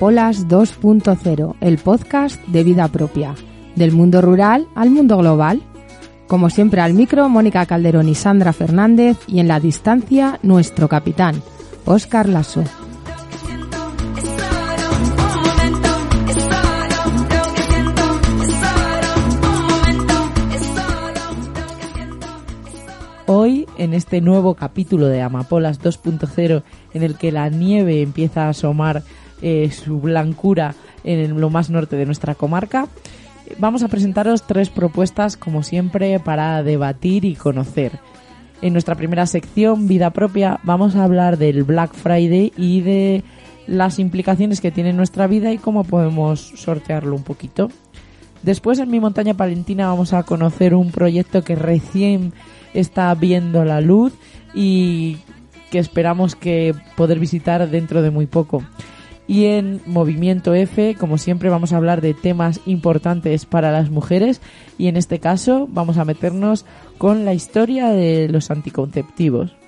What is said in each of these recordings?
Amapolas 2.0, el podcast de vida propia, del mundo rural al mundo global. Como siempre al micro, Mónica Calderón y Sandra Fernández y en la distancia nuestro capitán, Óscar Lasso. Hoy, en este nuevo capítulo de Amapolas 2.0, en el que la nieve empieza a asomar eh, su blancura en lo más norte de nuestra comarca, vamos a presentaros tres propuestas, como siempre, para debatir y conocer. En nuestra primera sección, Vida Propia, vamos a hablar del Black Friday y de las implicaciones que tiene en nuestra vida y cómo podemos sortearlo un poquito. Después en mi montaña palentina vamos a conocer un proyecto que recién está viendo la luz y que esperamos que poder visitar dentro de muy poco. Y en Movimiento F, como siempre, vamos a hablar de temas importantes para las mujeres y en este caso vamos a meternos con la historia de los anticonceptivos.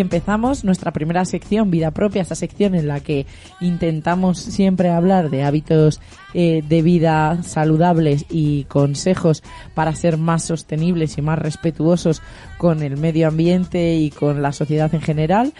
Y empezamos nuestra primera sección, Vida Propia, esta sección en la que intentamos siempre hablar de hábitos eh, de vida saludables y consejos para ser más sostenibles y más respetuosos con el medio ambiente y con la sociedad en general.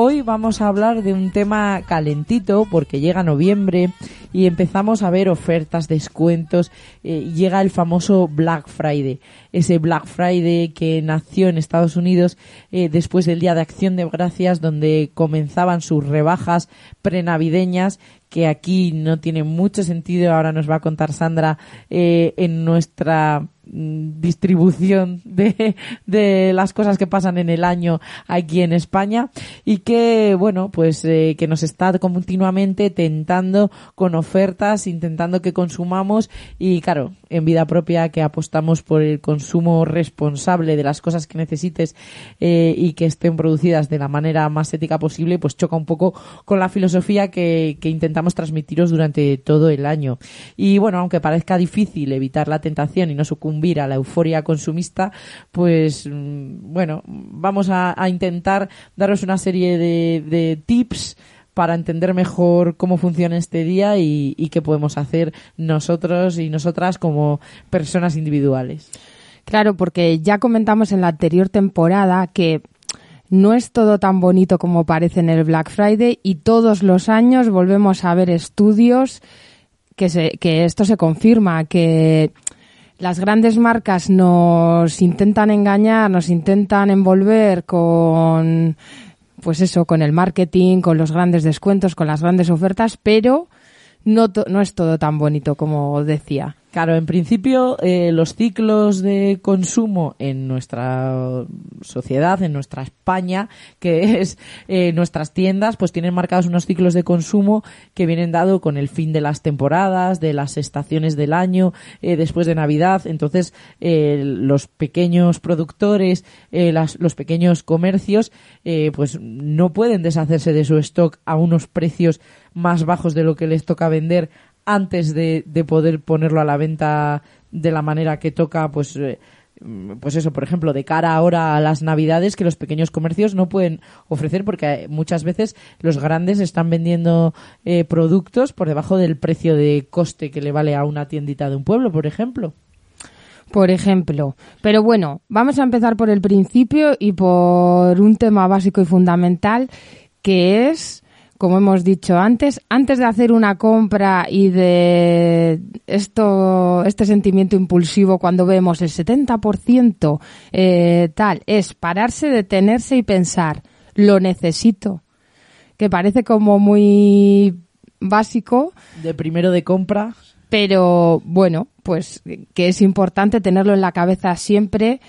Hoy vamos a hablar de un tema calentito porque llega noviembre y empezamos a ver ofertas, descuentos, eh, llega el famoso Black Friday, ese Black Friday que nació en Estados Unidos eh, después del Día de Acción de Gracias donde comenzaban sus rebajas prenavideñas que aquí no tiene mucho sentido, ahora nos va a contar Sandra eh, en nuestra distribución de, de las cosas que pasan en el año aquí en España y que bueno pues eh, que nos está continuamente tentando con ofertas intentando que consumamos y claro en vida propia que apostamos por el consumo responsable de las cosas que necesites eh, y que estén producidas de la manera más ética posible pues choca un poco con la filosofía que, intentamos transmitiros durante todo el año. Y bueno aunque parezca difícil evitar la tentación y no sucumbir a la euforia consumista pues mm, bueno vamos a, intentar daros una serie de tips para entender mejor cómo funciona este día y, qué podemos hacer nosotros y nosotras como personas individuales. Claro, porque ya comentamos en la anterior temporada que no es todo tan bonito como parece en el Black Friday y todos los años volvemos a ver estudios que, se, que esto se confirma, que las grandes marcas nos intentan engañar, nos intentan envolver con, pues eso, con el marketing, con los grandes descuentos, con las grandes ofertas, pero no, no es todo tan bonito como decía. Claro, en principio eh, los ciclos de consumo en nuestra sociedad, en nuestra España, que es eh, nuestras tiendas, pues tienen marcados unos ciclos de consumo que vienen dado con el fin de las temporadas, de las estaciones del año, eh, después de Navidad. Entonces, eh, los pequeños productores, las- los pequeños comercios, pues no pueden deshacerse de su stock a unos precios más bajos de lo que les toca vender antes de, de poder ponerlo a la venta de la manera que toca, pues, eh, pues eso, por ejemplo, de cara ahora a las navidades que los pequeños comercios no pueden ofrecer porque eh, muchas veces los grandes están vendiendo eh, productos por debajo del precio de coste que le vale a una tiendita de un pueblo, por ejemplo. por ejemplo. Pero bueno, vamos a empezar por el principio y por un tema básico y fundamental que es, como hemos dicho antes, antes de hacer una compra y de esto, este sentimiento impulsivo cuando vemos el 70% eh, tal, es pararse, detenerse y pensar, lo necesito. Que parece como muy básico, De primero de compra, pero bueno, pues que es importante tenerlo en la cabeza siempre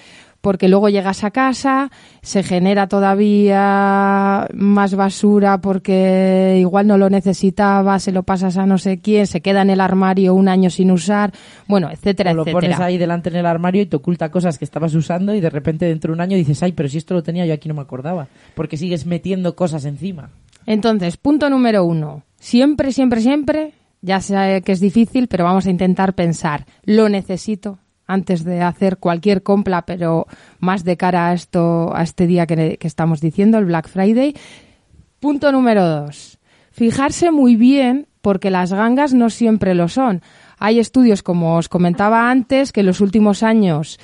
porque luego llegas a casa, se genera todavía más basura porque igual no lo necesitaba, se lo pasas a no sé quién, se queda en el armario un año sin usar, bueno, etcétera, o lo etcétera. pones ahí delante en el armario y te oculta cosas que estabas usando y de repente dentro de un año dices, ay, pero si esto lo tenía yo aquí no me acordaba, porque sigues metiendo cosas encima. Entonces, punto número uno. Siempre, siempre, siempre, ya sé que es difícil, pero vamos a intentar pensar, lo necesito antes de hacer cualquier compra, pero más de cara a esto, a este día que, estamos diciendo, el Black Friday. Punto número dos. Fijarse muy bien, porque las gangas no siempre lo son. Hay estudios, como os comentaba antes, que en los últimos años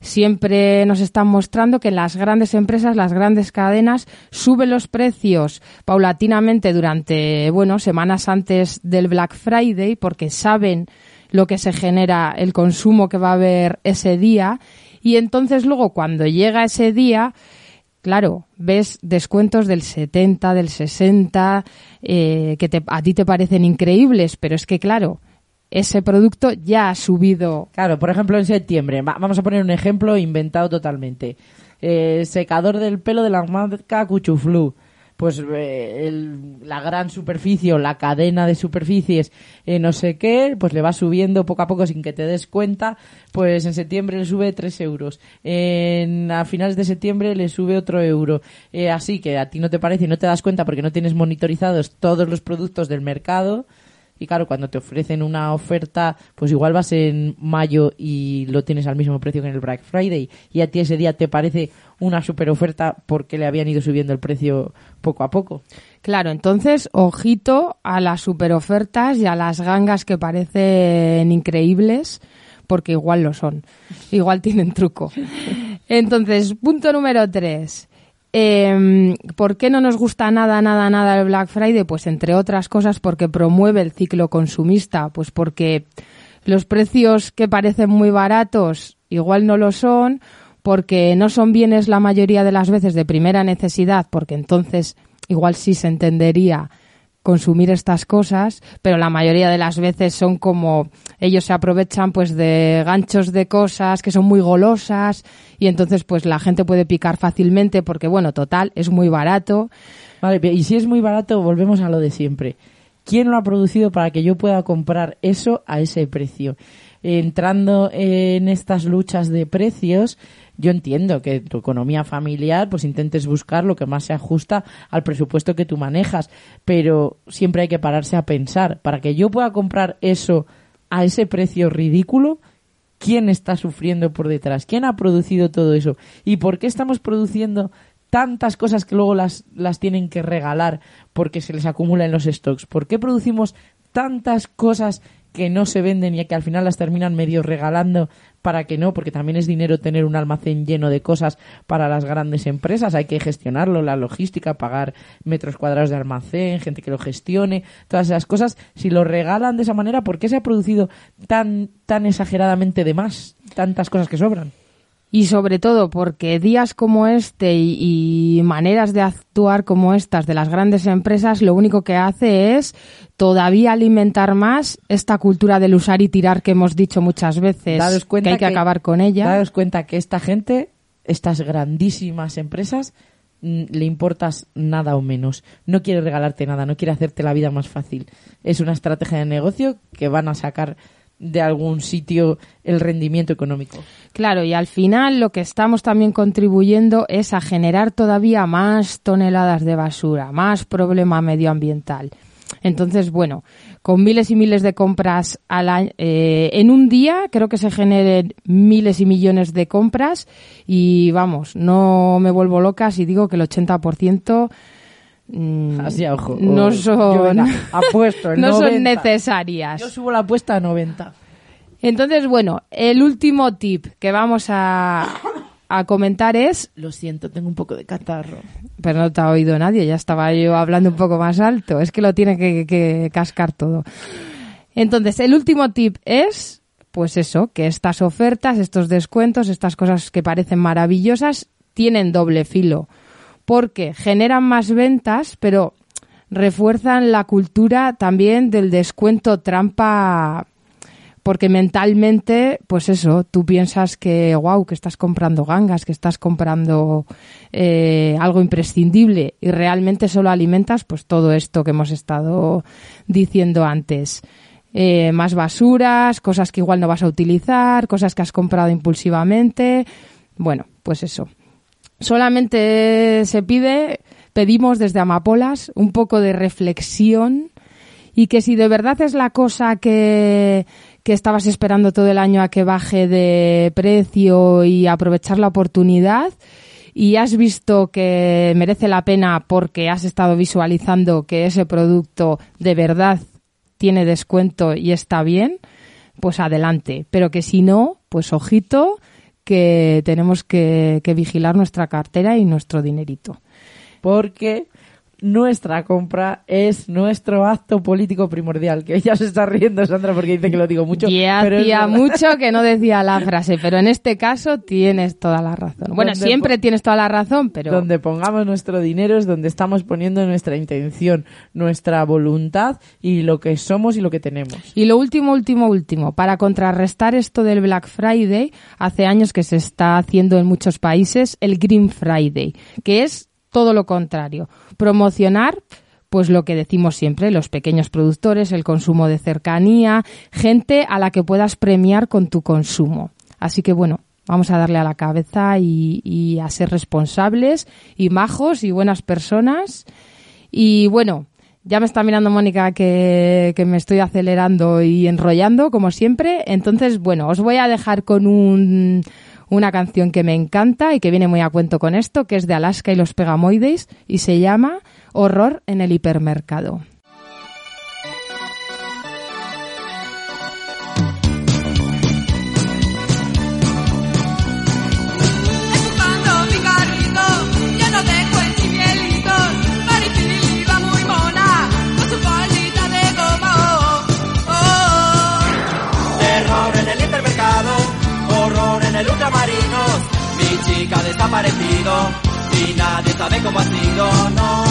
siempre nos están mostrando que las grandes empresas, las grandes cadenas, suben los precios paulatinamente durante, bueno, semanas antes del Black Friday, porque saben lo que se genera, el consumo que va a haber ese día. Y entonces luego, cuando llega ese día, Claro, ves descuentos del 70, del 60, eh, que te- a ti te parecen increíbles, pero es que, claro, ese producto ya ha subido. Claro, por ejemplo, en septiembre, va- vamos a poner un ejemplo inventado totalmente. Eh, secador del pelo de la marca Cuchuflu. Pues eh, el- la gran superficie o la cadena de superficies, eh, no sé qué, pues le va subiendo poco a poco sin que te des cuenta. Pues en septiembre le sube 3 euros. En, a finales de septiembre le sube otro euro. Eh, así que a ti no te parece y no te das cuenta porque no tienes monitorizados todos los productos del mercado. Y claro, cuando te ofrecen una oferta, pues igual vas en mayo y lo tienes al mismo precio que en el Black Friday. Y a ti ese día te parece una super oferta porque le habían ido subiendo el precio poco a poco. Claro, entonces, ojito a las superofertas y a las gangas que parecen increíbles, porque igual lo son. Igual tienen truco. Entonces, punto número tres. Eh, ¿Por qué no nos gusta nada, nada, nada el Black Friday? Pues entre otras cosas porque promueve el ciclo consumista, pues porque los precios que parecen muy baratos igual no lo son, porque no son bienes la mayoría de las veces de primera necesidad, porque entonces igual sí se entendería consumir estas cosas, pero la mayoría de las veces son como ellos se aprovechan pues de ganchos de cosas que son muy golosas y entonces pues la gente puede picar fácilmente porque bueno, total, es muy barato. Vale, y si es muy barato, volvemos a lo de siempre. ¿Quién lo ha producido para que yo pueda comprar eso a ese precio? Entrando en estas luchas de precios, yo entiendo que tu economía familiar pues intentes buscar lo que más se ajusta al presupuesto que tú manejas, pero siempre hay que pararse a pensar, para que yo pueda comprar eso a ese precio ridículo, ¿quién está sufriendo por detrás? ¿Quién ha producido todo eso? ¿Y por qué estamos produciendo tantas cosas que luego las, las tienen que regalar porque se les acumula en los stocks? ¿Por qué producimos tantas cosas que no se venden y que al final las terminan medio regalando para que no, porque también es dinero tener un almacén lleno de cosas para las grandes empresas, hay que gestionarlo, la logística, pagar metros cuadrados de almacén, gente que lo gestione, todas esas cosas, si lo regalan de esa manera, ¿por qué se ha producido tan, tan exageradamente de más, tantas cosas que sobran? Y sobre todo porque días como este y, y, maneras de actuar como estas de las grandes empresas lo único que hace es todavía alimentar más esta cultura del usar y tirar que hemos dicho muchas veces cuenta que hay que, acabar con ella. Daros cuenta que esta gente, estas grandísimas empresas, mm, le importas nada o menos. No quiere regalarte nada, no quiere hacerte la vida más fácil. Es una estrategia de negocio que van a sacar de algún sitio el rendimiento económico. Claro, y al final lo que estamos también contribuyendo es a generar todavía más toneladas de basura, más problema medioambiental. Entonces, bueno, con miles y miles de compras al eh, en un día creo que se generen miles y millones de compras y vamos, no me vuelvo loca si digo que el 80% mm, Así a ojo. no Oh, son, yo, venga, apuesto el no son 90. necesarias. Yo subo la apuesta a 90. Entonces, bueno, el último tip que vamos a, a comentar es, Lo siento, tengo un poco de catarro. pero no te ha oído nadie, ya estaba yo hablando un poco más alto, es que lo tiene que, que cascar todo. Entonces, el último tip es, pues eso, que estas ofertas, estos descuentos, estas cosas que parecen maravillosas, tienen doble filo, porque generan más ventas, pero refuerzan la cultura también del descuento trampa porque mentalmente, pues eso, tú piensas que, wow, que estás comprando gangas, que estás comprando eh, algo imprescindible y realmente solo alimentas pues todo esto que hemos estado diciendo antes. Eh, más basuras, cosas que igual no vas a utilizar, cosas que has comprado impulsivamente. Bueno, pues eso. Solamente se pide, pedimos desde Amapolas un poco de reflexión y que si de verdad es la cosa que, que estabas esperando todo el año a que baje de precio y aprovechar la oportunidad y has visto que merece la pena porque has estado visualizando que ese producto de verdad tiene descuento y está bien, pues adelante. Pero que si no, pues ojito que tenemos que, vigilar nuestra cartera y nuestro dinerito. Porque nuestra compra es nuestro acto político primordial. Que ella se está riendo, Sandra, porque dice que lo digo mucho. Y hacía mucho que no decía la frase, pero en este caso tienes toda la razón. Bueno, siempre tienes toda la razón, pero Donde pongamos nuestro dinero es donde estamos poniendo nuestra intención, nuestra voluntad y lo que somos y lo que tenemos. Y lo último, último, último, para contrarrestar esto del Black Friday, hace años que se está haciendo en muchos países el Green Friday, que es todo lo contrario, promocionar pues lo que decimos siempre, los pequeños productores, el consumo de cercanía, gente a la que puedas premiar con tu consumo. Así que bueno, vamos a darle a la cabeza y, a ser responsables y majos y buenas personas. Y bueno, ya me está mirando Mónica que, que me estoy acelerando y enrollando, como siempre. Entonces, bueno, os voy a dejar con un, una canción que me encanta y que viene muy a cuento con esto, que es de Alaska y los Pegamoides y se llama Horror en el hipermercado. Desaparecido y nadie sabe cómo ha sido, no.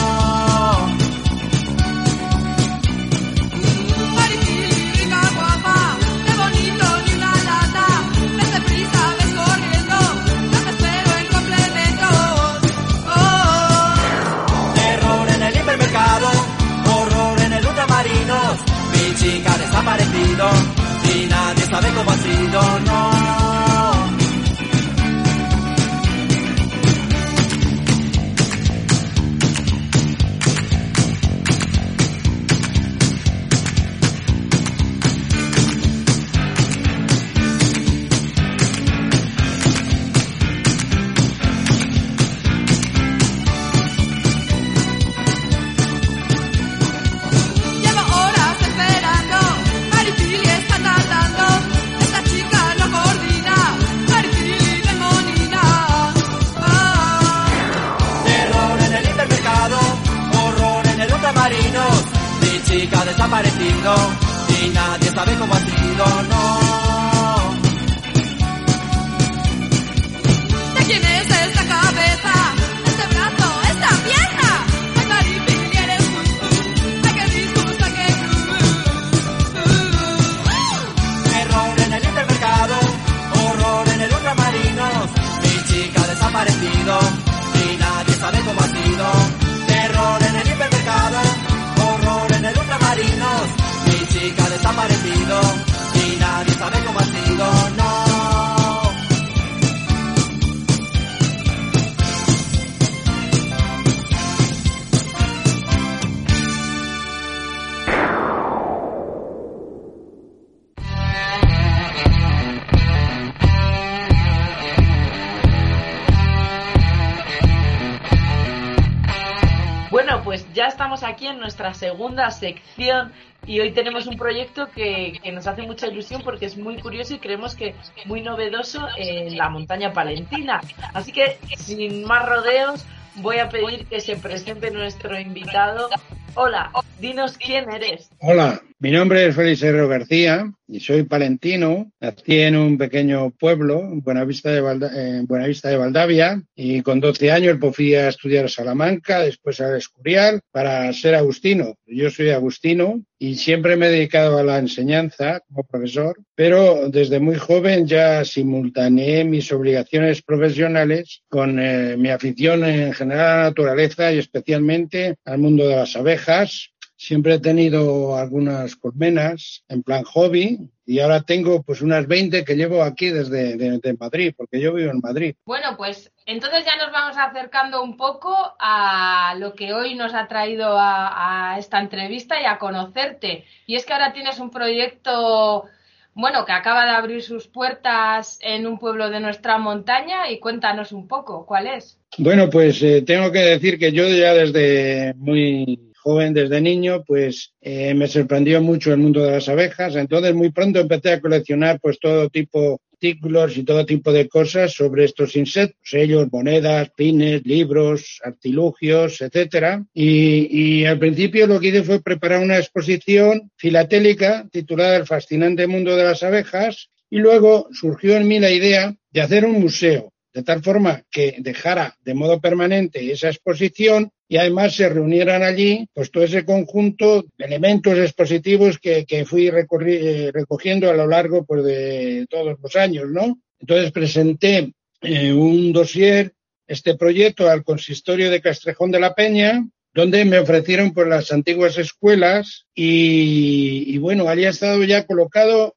Aquí en nuestra segunda sección y hoy tenemos un proyecto que, que nos hace mucha ilusión porque es muy curioso y creemos que muy novedoso en la montaña palentina. Así que, sin más rodeos, voy a pedir que se presente nuestro invitado. Hola, dinos quién eres. Hola, mi nombre es Félix Herrero García y soy palentino. Nací en un pequeño pueblo, en Buenavista de, de Valdavia, y con 12 años pues, fui a estudiar a Salamanca, después a Escurial, para ser agustino. Yo soy agustino y siempre me he dedicado a la enseñanza como profesor, pero desde muy joven ya simultaneé mis obligaciones profesionales con eh, mi afición en general a la naturaleza y especialmente al mundo de las abejas, Siempre he tenido algunas colmenas en plan hobby y ahora tengo pues unas 20 que llevo aquí desde de- de Madrid, porque yo vivo en Madrid. Bueno, pues entonces ya nos vamos acercando un poco a lo que hoy nos ha traído a, a esta entrevista y a conocerte. Y es que ahora tienes un proyecto, bueno, que acaba de abrir sus puertas en un pueblo de nuestra montaña y cuéntanos un poco, ¿cuál es? Bueno, pues eh, tengo que decir que yo ya desde muy joven, desde niño, pues eh, me sorprendió mucho el mundo de las abejas. Entonces muy pronto empecé a coleccionar pues todo tipo de artículos y todo tipo de cosas sobre estos insectos, sellos, monedas, pines, libros, artilugios, etcétera. Y, y al principio lo que hice fue preparar una exposición filatélica titulada El fascinante mundo de las abejas y luego surgió en mí la idea de hacer un museo de tal forma que dejara de modo permanente esa exposición y además se reunieran allí pues todo ese conjunto de elementos expositivos que, fui eh, recogiendo a lo largo pues, de todos los años, ¿no? Entonces presenté eh, un dossier, este proyecto al consistorio de Castrejón de la Peña, donde me ofrecieron pues las antiguas escuelas y, y bueno, allí ha estado ya colocado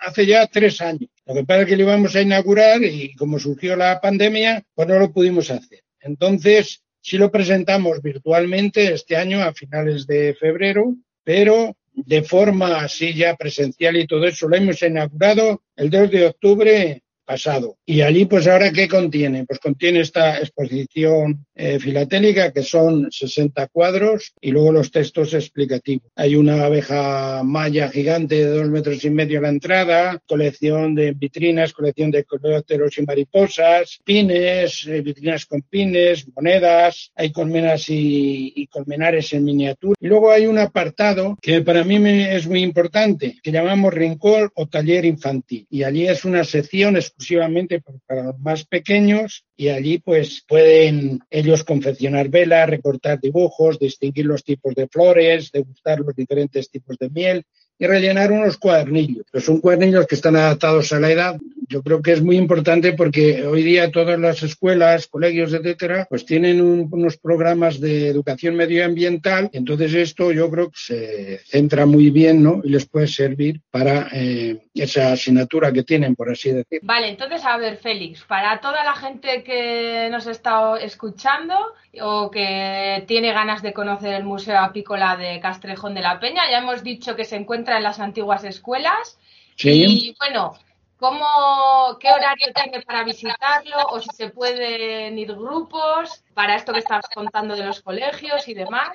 hace ya tres años. Lo que pasa es que lo íbamos a inaugurar y como surgió la pandemia, pues no lo pudimos hacer. Entonces, sí lo presentamos virtualmente este año a finales de febrero, pero de forma así ya presencial y todo eso lo hemos inaugurado el 2 de octubre pasado. Y allí, pues ahora, ¿qué contiene? Pues contiene esta exposición eh, filatélica, que son 60 cuadros, y luego los textos explicativos. Hay una abeja maya gigante de dos metros y medio a la entrada, colección de vitrinas, colección de coleópteros y mariposas, pines, eh, vitrinas con pines, monedas, hay colmenas y, y colmenares en miniatura. Y luego hay un apartado que para mí me- es muy importante, que llamamos rincón o taller infantil. Y allí es una sección exclusivamente pa- para más pequeños y allí pues pueden ellos confeccionar velas, recortar dibujos, distinguir los tipos de flores, degustar los diferentes tipos de miel y rellenar unos cuadernillos. Pues son cuadernillos que están adaptados a la edad. Yo creo que es muy importante porque hoy día todas las escuelas, colegios, etcétera, pues tienen un- unos programas de educación medioambiental. Entonces esto yo creo que se centra muy bien, ¿no? Y les puede servir para eh, esa asignatura que tienen, por así decir. Vale, entonces, a ver, Félix, para toda la gente que nos está escuchando o que tiene ganas de conocer el Museo Apícola de Castrejón de la Peña, ya hemos dicho que se encuentra en las antiguas escuelas. Sí. Y bueno, ¿cómo, ¿qué horario tiene para visitarlo? O si se pueden ir grupos para esto que estás contando de los colegios y demás.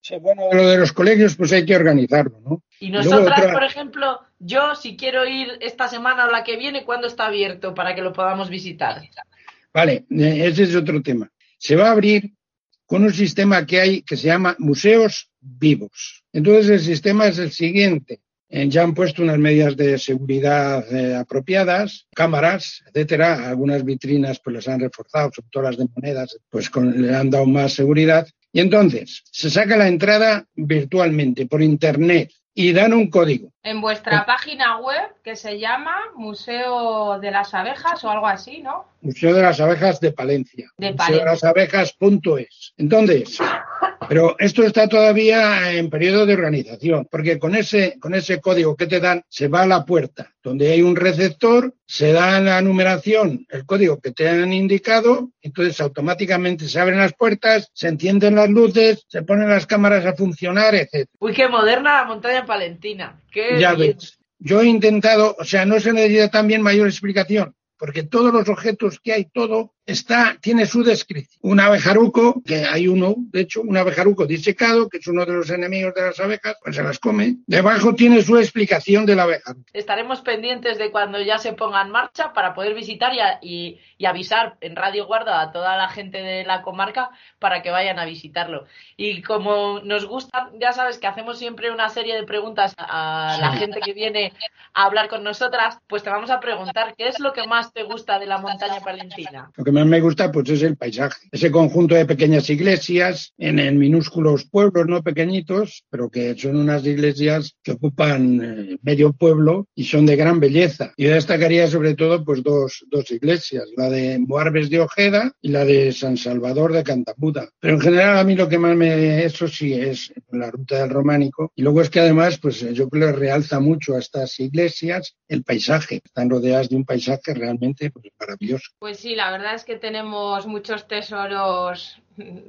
Sí, bueno, lo de los colegios pues hay que organizarlo, ¿no? Y luego nosotras, otra- por ejemplo, yo si quiero ir esta semana o la que viene, ¿cuándo está abierto para que lo podamos visitar? Vale, eh, ese es otro tema. Se va a abrir con un sistema que hay que se llama museos vivos. Entonces el sistema es el siguiente. Eh, ya han puesto unas medidas de seguridad eh, apropiadas, cámaras, etcétera. Algunas vitrinas pues las han reforzado, sobre todo las de monedas, pues con- le han dado más seguridad. Y entonces se saca la entrada virtualmente por internet y dan un código. En vuestra página web que se llama Museo de las Abejas o algo así, ¿no? Museo de las Abejas de Palencia. De Museo de Palencia. las Abejas.es. Entonces, pero esto está todavía en periodo de organización, porque con ese, con ese código que te dan, se va a la puerta, donde hay un receptor, se da la numeración, el código que te han indicado, entonces automáticamente se abren las puertas, se encienden las luces, se ponen las cámaras a funcionar, etc. Uy, qué moderna la montaña palentina. Qué Ya bien. ves. Yo he intentado, o sea, no se necesita también mayor explicación, porque todos los objetos que hay, todo está, tiene su descripción. Un abejaruco, que hay uno, de hecho, un abejaruco disecado, que es uno de los enemigos de las abejas, pues se las come. Debajo tiene su explicación del abejaruco. Estaremos pendientes de cuando ya se ponga en marcha para poder visitar y, a- y- y avisar en Radio Guarda a toda la gente de la comarca para que vayan a visitarlo. Y como nos gusta, ya sabes que hacemos siempre una serie de preguntas a la Sí. gente que viene a hablar con nosotras, pues te vamos a preguntar qué es lo que más te gusta de la montaña palentina. Lo que más me gusta pues es el paisaje. Ese conjunto de pequeñas iglesias en, minúsculos pueblos, no pequeñitos, pero que son unas iglesias que ocupan eh, medio pueblo y son de gran belleza. Yo destacaría sobre todo pues dos, dos iglesias, la de Boarbes de Ojeda y la de San Salvador de Cantamuda. Pero en general a mí lo que más me, eso sí es la ruta del románico. Y luego es que además pues yo creo que realza mucho a estas iglesias el paisaje. Están rodeadas de un paisaje realmente pues, maravilloso. Pues sí, la verdad es que tenemos muchos tesoros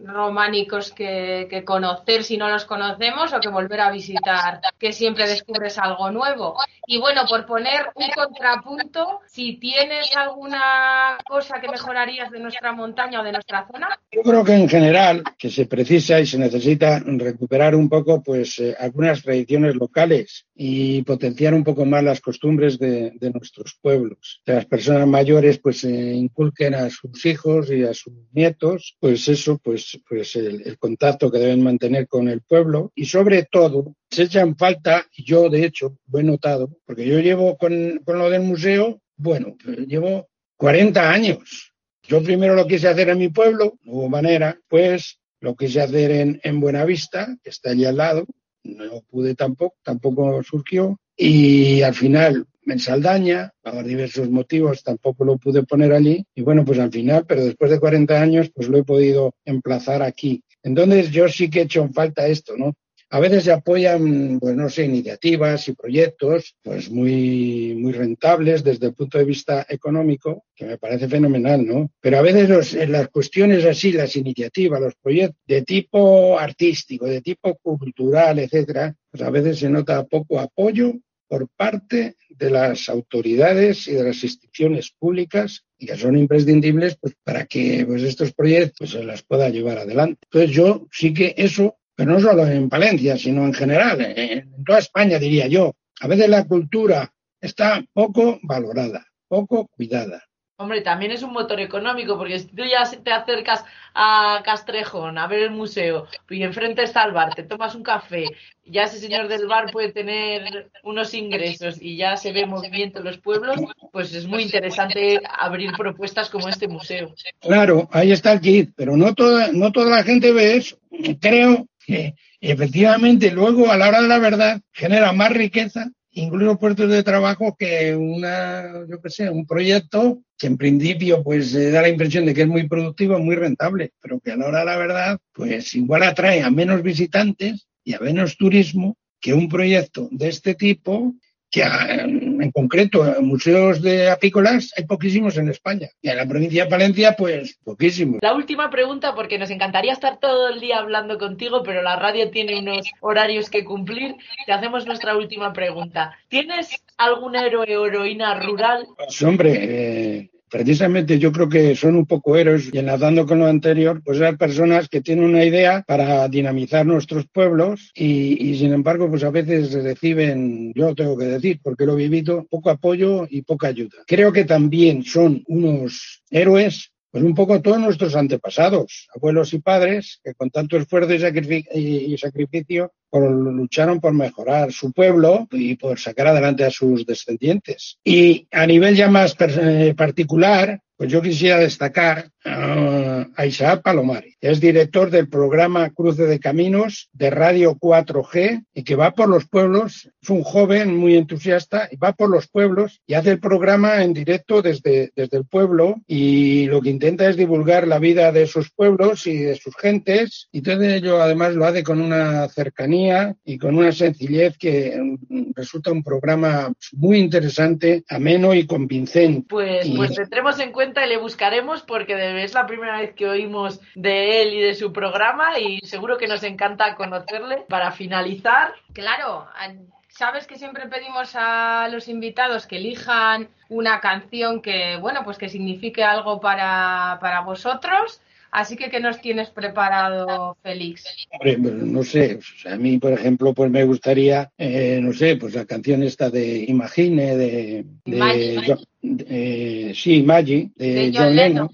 románicos que, conocer si no los conocemos o que volver a visitar, que siempre descubres algo nuevo. Y bueno, por poner un contrapunto, si tienes alguna cosa que mejorarías de nuestra montaña o de nuestra zona, Yo creo que en general que se precisa y se necesita recuperar un poco pues eh, algunas tradiciones locales y potenciar un poco más las costumbres de, nuestros pueblos. Las personas mayores pues eh, inculquen a sus hijos y a sus nietos pues eso pues pues el, contacto que deben mantener con el pueblo y sobre todo se echan falta y yo de hecho lo he notado porque yo llevo con, con lo del museo bueno pues, llevo 40 años. Yo primero lo quise hacer en mi pueblo, no hubo manera, pues lo quise hacer en, en Buenavista, que está allí al lado, no pude tampoco, tampoco surgió, y al final en Saldaña, por diversos motivos, tampoco lo pude poner allí, y bueno, pues al final, pero después de 40 años, pues lo he podido emplazar aquí. Entonces yo sí que he hecho en falta esto, ¿no? A veces se apoyan, pues no sé, iniciativas y proyectos, pues muy, muy rentables desde el punto de vista económico, que me parece fenomenal, ¿no? Pero a veces los- las cuestiones así, las iniciativas, los proyectos de tipo artístico, de tipo cultural, etcétera, pues a veces se nota poco apoyo por parte de las autoridades y de las instituciones públicas y que son imprescindibles pues, para que pues, estos proyectos se las pueda llevar adelante. Entonces yo sí que eso, pero no solo en Palencia, sino en general, en, en toda España diría yo, a veces la cultura está poco valorada, poco cuidada. Hombre, también es un motor económico, porque si tú ya te acercas a Castrejón a ver el museo y enfrente está el bar, te tomas un café, ya ese señor del bar puede tener unos ingresos y ya se ve movimiento en los pueblos, pues es muy interesante abrir propuestas como este museo. Claro, ahí está el kit, pero no toda, no toda la gente ve eso. Creo que efectivamente luego a la hora de la verdad genera más riqueza, incluso puestos de trabajo, que una, yo qué sé, un proyecto que en principio pues eh, da la impresión de que es muy productivo, muy rentable, pero que a la hora de la verdad pues igual atrae a menos visitantes y a menos turismo que un proyecto de este tipo que en concreto museos de apícolas hay poquísimos en España y en la provincia de Palencia pues poquísimos. La última pregunta, porque nos encantaría estar todo el día hablando contigo, pero la radio tiene unos horarios que cumplir. Te hacemos nuestra última pregunta. ¿Tienes algún héroe o heroína rural? Pues hombre, eh, precisamente yo creo que son un poco héroes y enlazando con lo anterior, pues esas personas que tienen una idea para dinamizar nuestros pueblos y, y sin embargo pues a veces reciben, yo tengo que decir porque lo he vivido, poco apoyo y poca ayuda. Creo que también son unos héroes pues un poco todos nuestros antepasados, abuelos y padres, que con tanto esfuerzo y, y- sacrificio lucharon por mejorar su pueblo y por sacar adelante a sus descendientes. Y a nivel ya más eh, particular, pues yo quisiera destacar ah, a Isaac Palomari, que es director del programa Cruce de Caminos de Radio 4G y que va por los pueblos, es un joven muy entusiasta y va por los pueblos y hace el programa en directo desde, desde el pueblo y lo que intenta es divulgar la vida de esos pueblos y de sus gentes. Y todo ello además lo hace con una cercanía y con una sencillez que mm, resulta un programa muy interesante, ameno y convincente. Pues, Y- pues tendremos en cuenta y le buscaremos porque es la primera vez que oímos de él y de su programa y seguro que nos encanta conocerle. Para finalizar, Claro, sabes que siempre pedimos a los invitados que elijan una canción que, bueno, pues que signifique algo para, para vosotros. Así que, ¿qué nos tienes preparado, Félix? Hombre, pues, no sé, o sea, a mí, por ejemplo, pues me gustaría, eh, no sé, pues la canción esta de Imagine, de, de Maggie. Jo- de- sí, Maggie, de, De John, John Lennon.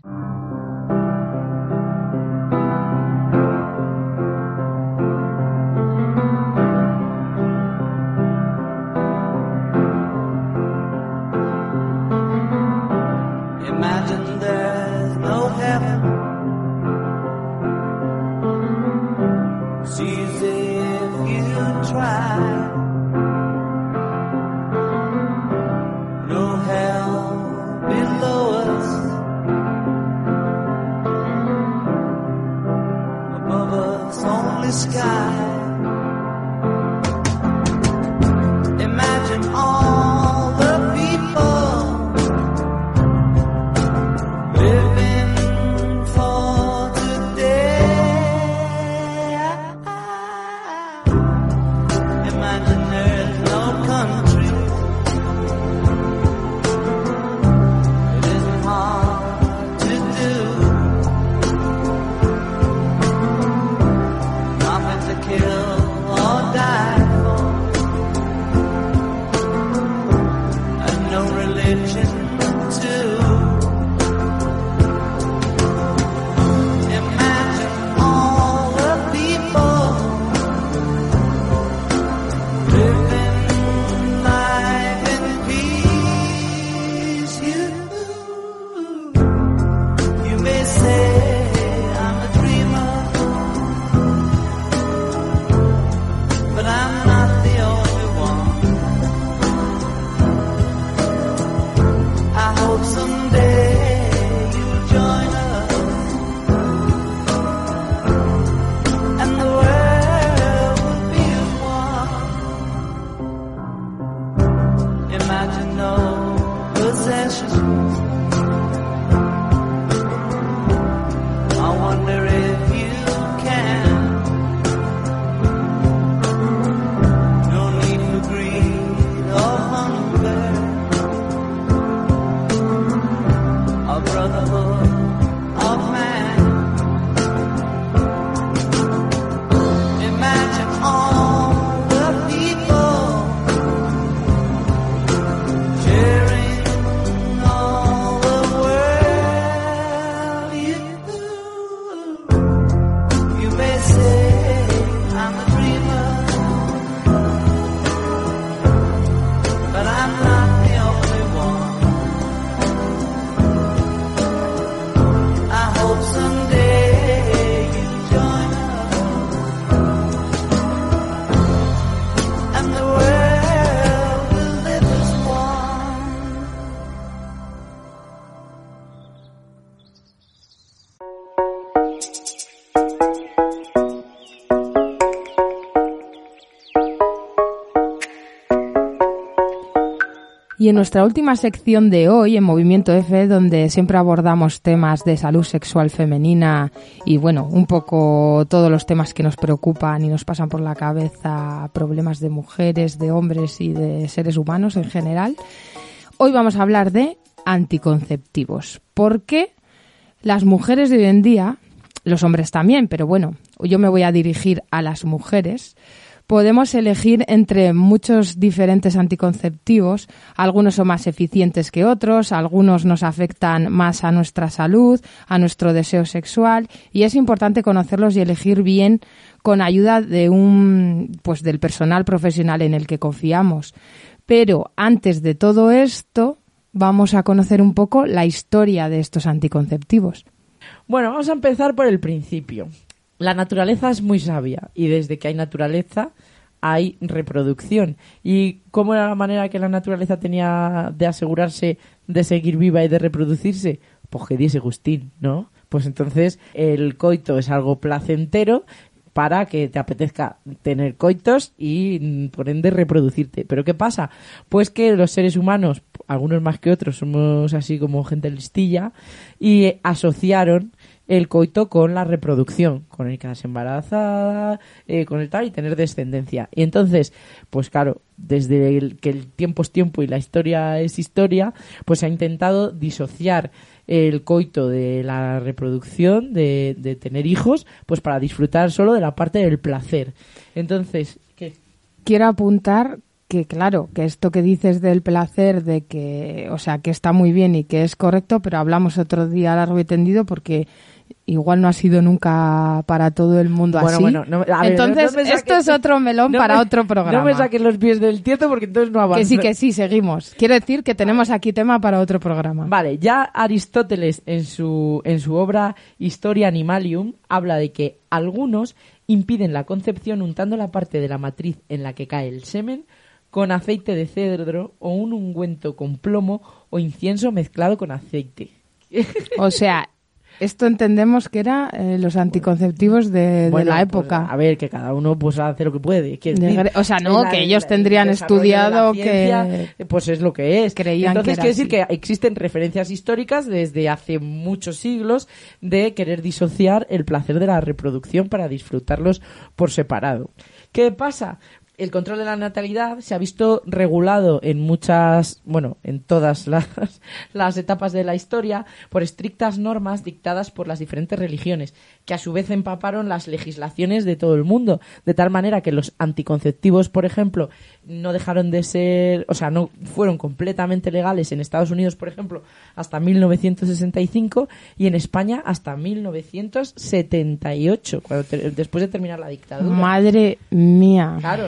Y en nuestra última sección de hoy, en Movimiento F, donde siempre abordamos temas de salud sexual femenina y, bueno, un poco todos los temas que nos preocupan y nos pasan por la cabeza, problemas de mujeres, de hombres y de seres humanos en general, hoy vamos a hablar de anticonceptivos. ¿Por qué las mujeres de hoy en día, los hombres también, pero bueno, yo me voy a dirigir a las mujeres, podemos elegir entre muchos diferentes anticonceptivos. Algunos son más eficientes que otros, algunos nos afectan más a nuestra salud, a nuestro deseo sexual y es importante conocerlos y elegir bien con ayuda de un pues del personal profesional en el que confiamos. Pero antes de todo esto, vamos a conocer un poco la historia de estos anticonceptivos. Bueno, vamos a empezar por el principio. La naturaleza es muy sabia y desde que hay naturaleza hay reproducción. ¿Y cómo era la manera que la naturaleza tenía de asegurarse de seguir viva y de reproducirse? Pues que diese gustín, ¿no? Pues entonces el coito es algo placentero para que te apetezca tener coitos y mm, por ende reproducirte. Pero ¿qué pasa? Pues que los seres humanos, algunos más que otros, somos así como gente listilla y asociaron el coito con la reproducción, con el quedarse embarazada, eh, con el tal y tener descendencia. Y entonces, pues claro, desde el, que el tiempo es tiempo y la historia es historia, pues se ha intentado disociar el coito de la reproducción, de, de tener hijos, pues para disfrutar solo de la parte del placer. Entonces, ¿qué? quiero apuntar que claro, que esto que dices del placer, de que, o sea, que está muy bien y que es correcto, pero hablamos otro día largo y tendido porque igual no ha sido nunca para todo el mundo Bueno, así. bueno, no- ver, entonces, no esto es otro melón no para me- otro programa. No me saques los pies del tieto porque entonces no avanzo. que sí, que sí, seguimos. Quiero decir que tenemos aquí tema para otro programa. Vale, ya Aristóteles en su, en su obra Historia Animalium habla de que algunos impiden la concepción untando la parte de la matriz en la que cae el semen con aceite de cedro o un ungüento con plomo o incienso mezclado con aceite. O sea, esto entendemos que era eh, los anticonceptivos de, de Bueno, la pues, época. a ver, que cada uno pues hace lo que puede. decir, o sea, no, la- que ellos tendrían el estudiado ciencia, que- Pues es lo que es. Creían Entonces que quiere decir que existen referencias históricas desde hace muchos siglos de querer disociar el placer de la reproducción para disfrutarlos por separado. ¿Qué pasa? El control de la natalidad se ha visto regulado en muchas, bueno, en todas las, las etapas de la historia por estrictas normas dictadas por las diferentes religiones, que a su vez empaparon las legislaciones de todo el mundo, de tal manera que los anticonceptivos, por ejemplo, no dejaron de ser, o sea, no fueron completamente legales en Estados Unidos, por ejemplo, hasta 1965 y en España hasta 1978, cuando te- después de terminar la dictadura. Madre mía. Claro.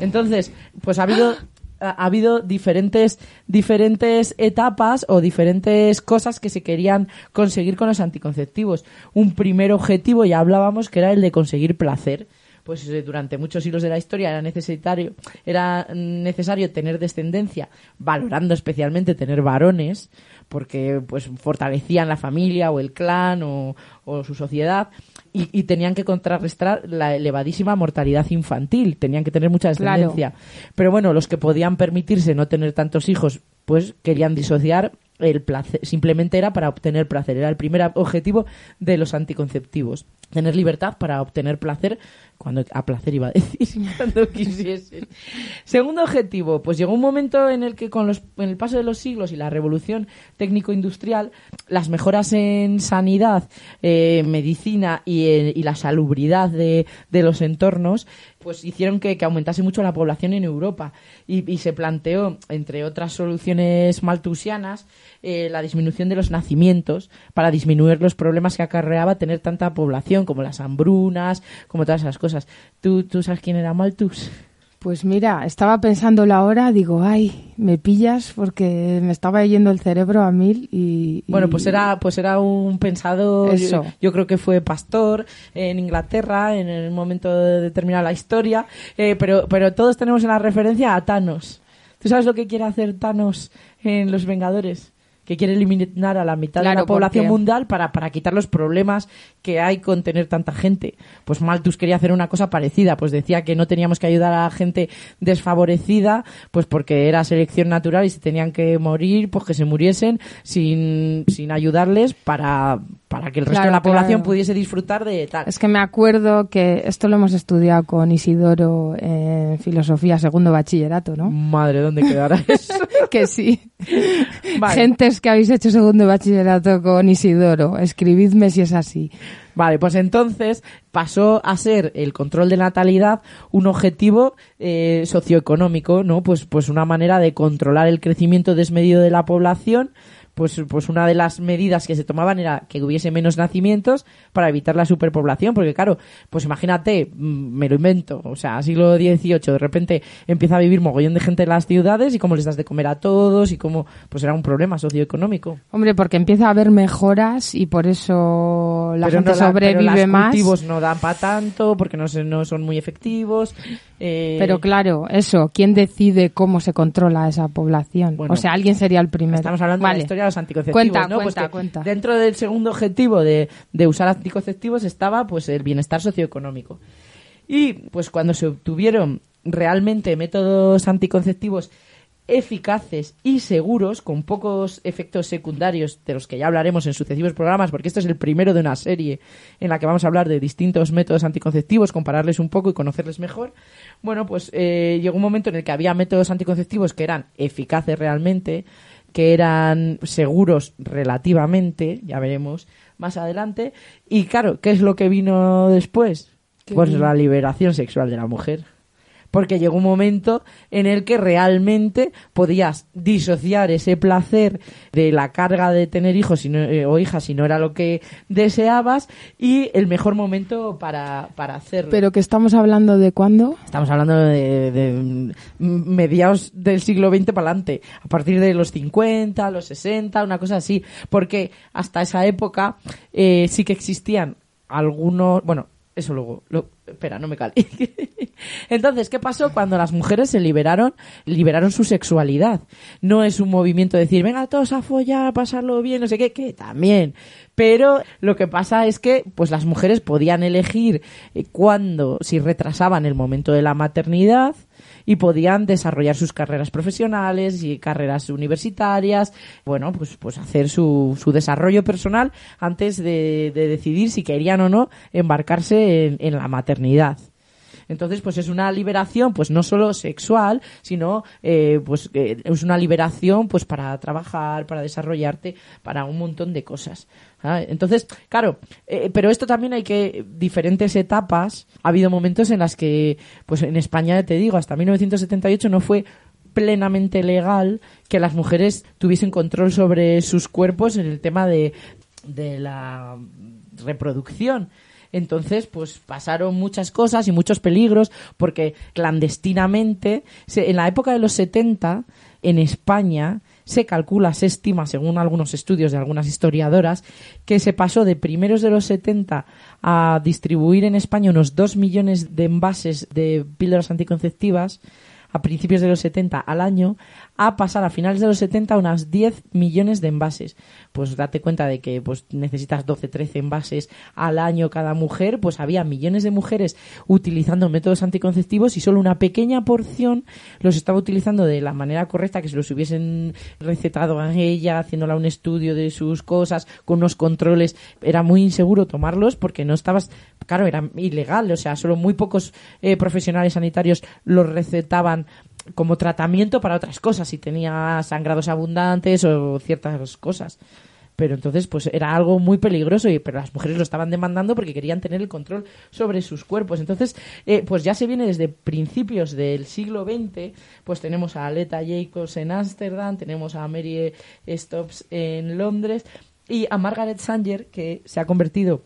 Entonces, pues ha habido ha ha habido diferentes diferentes etapas o diferentes cosas que se querían conseguir con los anticonceptivos. Un primer objetivo ya hablábamos que era el de conseguir placer. Pues eh, durante muchos siglos de la historia era necesario era necesario tener descendencia, valorando especialmente tener varones, porque pues fortalecían la familia o el clan o, o su sociedad y, y tenían que contrarrestar la elevadísima mortalidad infantil, tenían que tener mucha Claro. descendencia. Pero bueno, los que podían permitirse no tener tantos hijos, pues querían disociar el placer, simplemente era para obtener placer, era el primer objetivo de los anticonceptivos, tener libertad para obtener placer cuando a placer iba a decir cuando quisiesen. Segundo objetivo, pues llegó un momento en el que con los en el paso de los siglos y la revolución técnico-industrial, las mejoras en sanidad, eh, medicina y, eh, la salubridad de, de los entornos, pues hicieron que, que aumentase mucho la población en Europa y, y se planteó, entre otras soluciones maltusianas, eh, la disminución de los nacimientos para disminuir los problemas que acarreaba tener tanta población, como las hambrunas, como todas esas cosas. ¿Tú, tú sabes quién era Malthus? Pues mira, estaba pensándolo ahora, digo, ay, me pillas porque me estaba yendo el cerebro a mil y... y- Bueno, pues era, pues era un pensador, Eso. yo, yo creo que fue pastor en Inglaterra en el momento de terminar la historia, eh, pero, pero todos tenemos en la referencia a Thanos. ¿Tú sabes lo que quiere hacer Thanos en Los Vengadores? Que quiere eliminar a la mitad de la población porque- mundial para, para quitar los problemas que hay con tener tanta gente. Pues Malthus quería hacer una cosa parecida, pues decía que no teníamos que ayudar a la gente desfavorecida, pues porque era selección natural y si tenían que morir, pues que se muriesen sin, sin ayudarles para, para que el resto Claro, de la población claro. pudiese disfrutar de tal. Es que me acuerdo que esto lo hemos estudiado con Isidoro en filosofía segundo bachillerato, ¿no? Madre, ¿dónde quedará eso? que sí. Vale. Gentes que habéis hecho segundo bachillerato con Isidoro, escribidme si es así. Vale, pues entonces pasó a ser el control de natalidad un objetivo eh, socioeconómico, ¿no? Pues, pues una manera de controlar el crecimiento desmedido de la población. Pues, pues una de las medidas que se tomaban era que hubiese menos nacimientos para evitar la superpoblación, porque claro, pues imagínate, mm, me lo invento, o sea, siglo XVIII, de repente empieza a vivir mogollón de gente en las ciudades y cómo les das de comer a todos y cómo, pues era un problema socioeconómico. Hombre, porque empieza a haber mejoras y por eso la Pero gente no pero sobrevive más. cultivos no dan para tanto porque no, se- no son muy efectivos. eh, Pero claro, eso, ¿quién decide cómo se controla esa población? Bueno, o sea, alguien sería el primero. Estamos hablando de la historia los anticonceptivos, Cuenta, ¿no? Pues cuenta, cuenta. Dentro del segundo objetivo de, de usar anticonceptivos estaba pues el bienestar socioeconómico. Y pues cuando se obtuvieron realmente métodos anticonceptivos eficaces y seguros, con pocos efectos secundarios de los que ya hablaremos en sucesivos programas, porque este es el primero de una serie en la que vamos a hablar de distintos métodos anticonceptivos, compararles un poco y conocerles mejor. Bueno, pues eh, llegó un momento en el que había métodos anticonceptivos que eran eficaces realmente, que eran seguros relativamente, ya veremos más adelante. Y claro, ¿qué es lo que vino después? Pues la liberación sexual de la mujer porque llegó un momento en el que realmente podías disociar ese placer de la carga de tener hijos si no- eh, o hijas si no era lo que deseabas y el mejor momento para, para hacerlo. Pero que estamos hablando de cuándo? Estamos hablando de, de, mm, mediados del siglo XX para adelante, a partir de los 50, los 60, una cosa así, porque hasta esa época eh, sí que existían algunos, bueno, eso luego, lo- espera, no me cale. Entonces, ¿qué pasó cuando las mujeres se liberaron, liberaron su sexualidad? No es un movimiento de decir, venga todos a follar, pasarlo bien, no sé qué, que también. Pero lo que pasa es que, pues las mujeres podían elegir eh, cuándo, si retrasaban el momento de la maternidad, y podían desarrollar sus carreras profesionales y carreras universitarias, bueno, pues, pues hacer su, su desarrollo personal antes de, de decidir si querían o no embarcarse en, en la maternidad. Entonces, pues es una liberación, pues no solo sexual, sino eh, pues es una liberación, pues para trabajar, para desarrollarte, para un montón de cosas. ¿Ah? Entonces, claro, eh, pero esto también hay que diferentes etapas. Ha habido momentos en las que, pues en España te digo, hasta 1978 no fue plenamente legal que las mujeres tuviesen control sobre sus cuerpos en el tema de, de la reproducción. Entonces, pues pasaron muchas cosas y muchos peligros porque clandestinamente, en la época de los 70, en España, se calcula, se estima, según algunos estudios de algunas historiadoras, que se pasó de primeros de los 70 a distribuir en España unos 2 millones de envases de píldoras anticonceptivas a principios de los 70 al año a pasar a finales de los 70 a unas 10 millones de envases. Pues date cuenta de que pues necesitas 12, 13 envases al año cada mujer, pues había millones de mujeres utilizando métodos anticonceptivos y solo una pequeña porción los estaba utilizando de la manera correcta, que se los hubiesen recetado a ella, haciéndola un estudio de sus cosas, con unos controles. Era muy inseguro tomarlos porque no estabas, claro, era ilegal, o sea, solo muy pocos eh, profesionales sanitarios los recetaban como tratamiento para otras cosas, si tenía sangrados abundantes o ciertas cosas. Pero entonces, pues era algo muy peligroso, y, pero las mujeres lo estaban demandando porque querían tener el control sobre sus cuerpos. Entonces, eh, pues ya se viene desde principios del siglo XX, pues tenemos a Aleta Jacobs en Ámsterdam, tenemos a Mary Stopes en Londres y a Margaret Sanger, que se ha convertido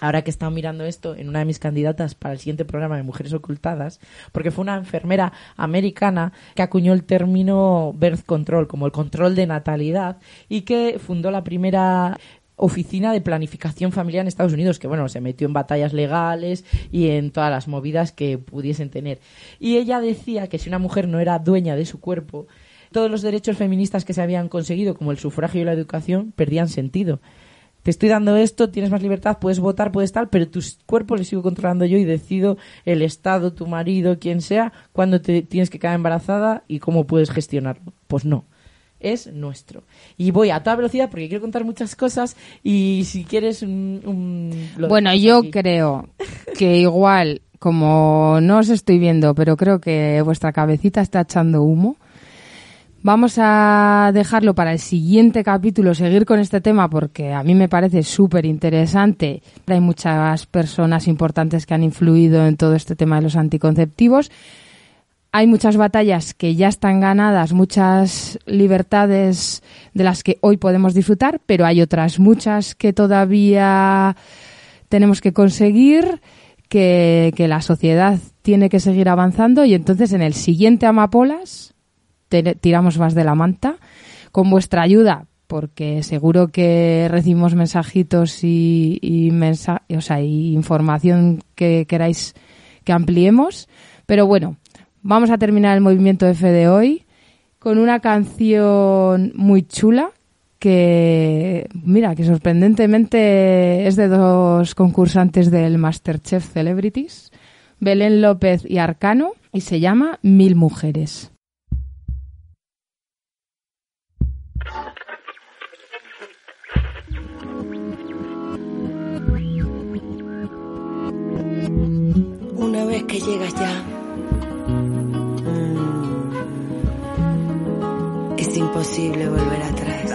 ahora que he estado mirando esto en una de mis candidatas para el siguiente programa de Mujeres Ocultadas, porque fue una enfermera americana que acuñó el término birth control, como el control de natalidad, y que fundó la primera oficina de planificación familiar en Estados Unidos, que bueno, se metió en batallas legales y en todas las movidas que pudiesen tener. Y ella decía que si una mujer no era dueña de su cuerpo, todos los derechos feministas que se habían conseguido, como el sufragio y la educación, perdían sentido te estoy dando esto, tienes más libertad, puedes votar, puedes tal, pero tu cuerpo lo sigo controlando yo y decido el Estado, tu marido, quien sea, cuándo te tienes que quedar embarazada y cómo puedes gestionarlo. Pues no. Es nuestro. Y voy a toda velocidad porque quiero contar muchas cosas y si quieres un... un- Bueno, yo aquí. creo que igual, como no os estoy viendo, pero creo que vuestra cabecita está echando humo, vamos a dejarlo para el siguiente capítulo, seguir con este tema porque a mí me parece súper interesante. Hay muchas personas importantes que han influido en todo este tema de los anticonceptivos. Hay muchas batallas que ya están ganadas, muchas libertades de las que hoy podemos disfrutar, pero hay otras muchas que todavía tenemos que conseguir, que, que la sociedad tiene que seguir avanzando y entonces en el siguiente Amapolas tiramos más de la manta con vuestra ayuda porque seguro que recibimos mensajitos y, y mensa- o sea, y información que queráis que ampliemos. Pero bueno, vamos a terminar el movimiento F de hoy con una canción muy chula que, mira, que sorprendentemente es de dos concursantes del Masterchef Celebrities, Belén López y Arcano, y se llama Mil Mujeres. Que llegas ya. Es imposible volver atrás.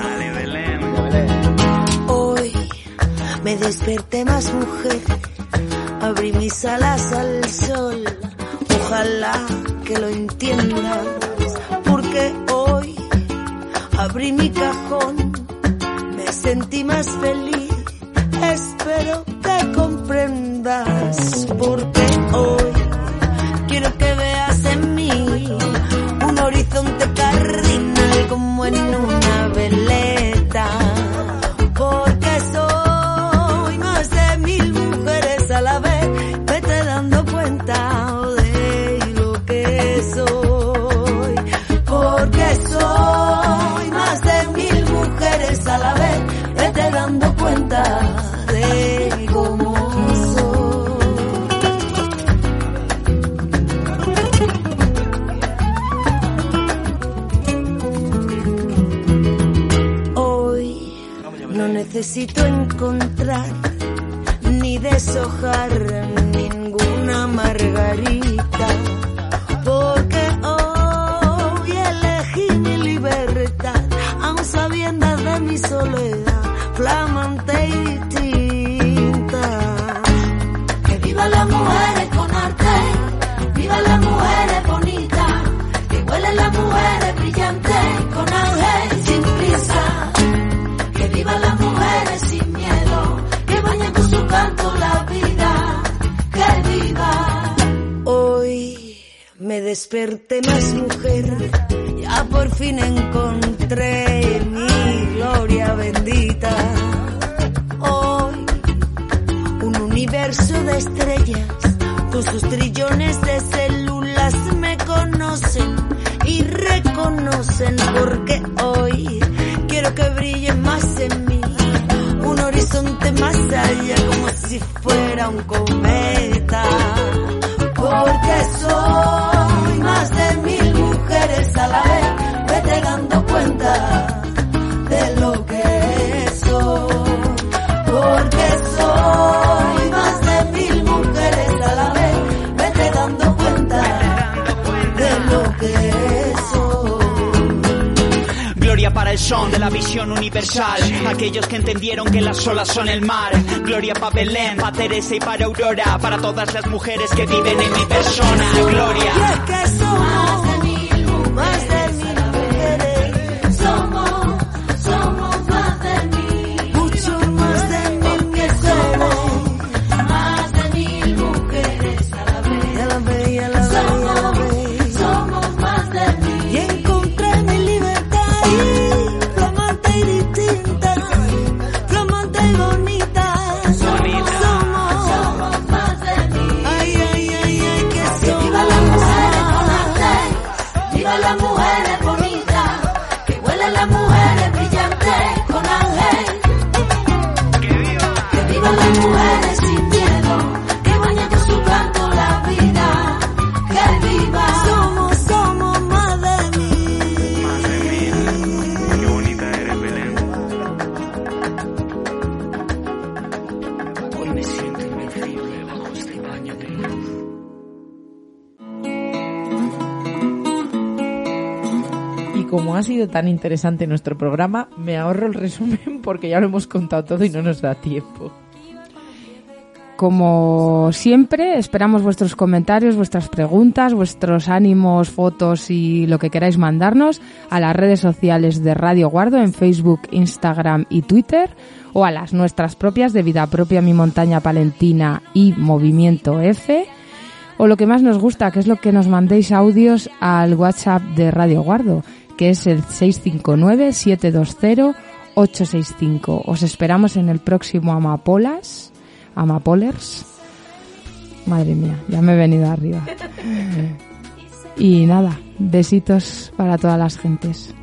Hoy me desperté más mujer, abrí mis alas al sol. Ojalá que lo entiendas, porque hoy abrí mi cajón, me sentí más feliz. Espero comprendas, porque hoy quiero que veas en mí un horizonte cardinal como en una deshojar canto la vida, que viva. Hoy me desperté más mujer, ya por fin encontré mi gloria bendita. Hoy un universo de estrellas, con sus trillones de células me conocen y reconocen porque hoy quiero que brille más como si fuera un cometa porque soy el son de la visión universal. Aquellos que entendieron que las olas son el mar. Gloria para Belén, para Teresa y para Aurora. Para todas las mujeres que viven en mi persona. Gloria. Y es que somos tan interesante nuestro programa, me ahorro el resumen porque ya lo hemos contado todo y no nos da tiempo. Como siempre, esperamos vuestros comentarios, vuestras preguntas, vuestros ánimos, fotos y lo que queráis mandarnos a las redes sociales de Radio Guardo en Facebook, Instagram y Twitter o a las nuestras propias de Vida Propia, Mi Montaña Palentina y Movimiento F o lo que más nos gusta, que es lo que nos mandéis audios al WhatsApp de Radio Guardo, que es el 659-720-865. Os esperamos en el próximo Amapolas, Amapolers. Madre mía, ya me he venido arriba. Y nada, besitos para todas las gentes.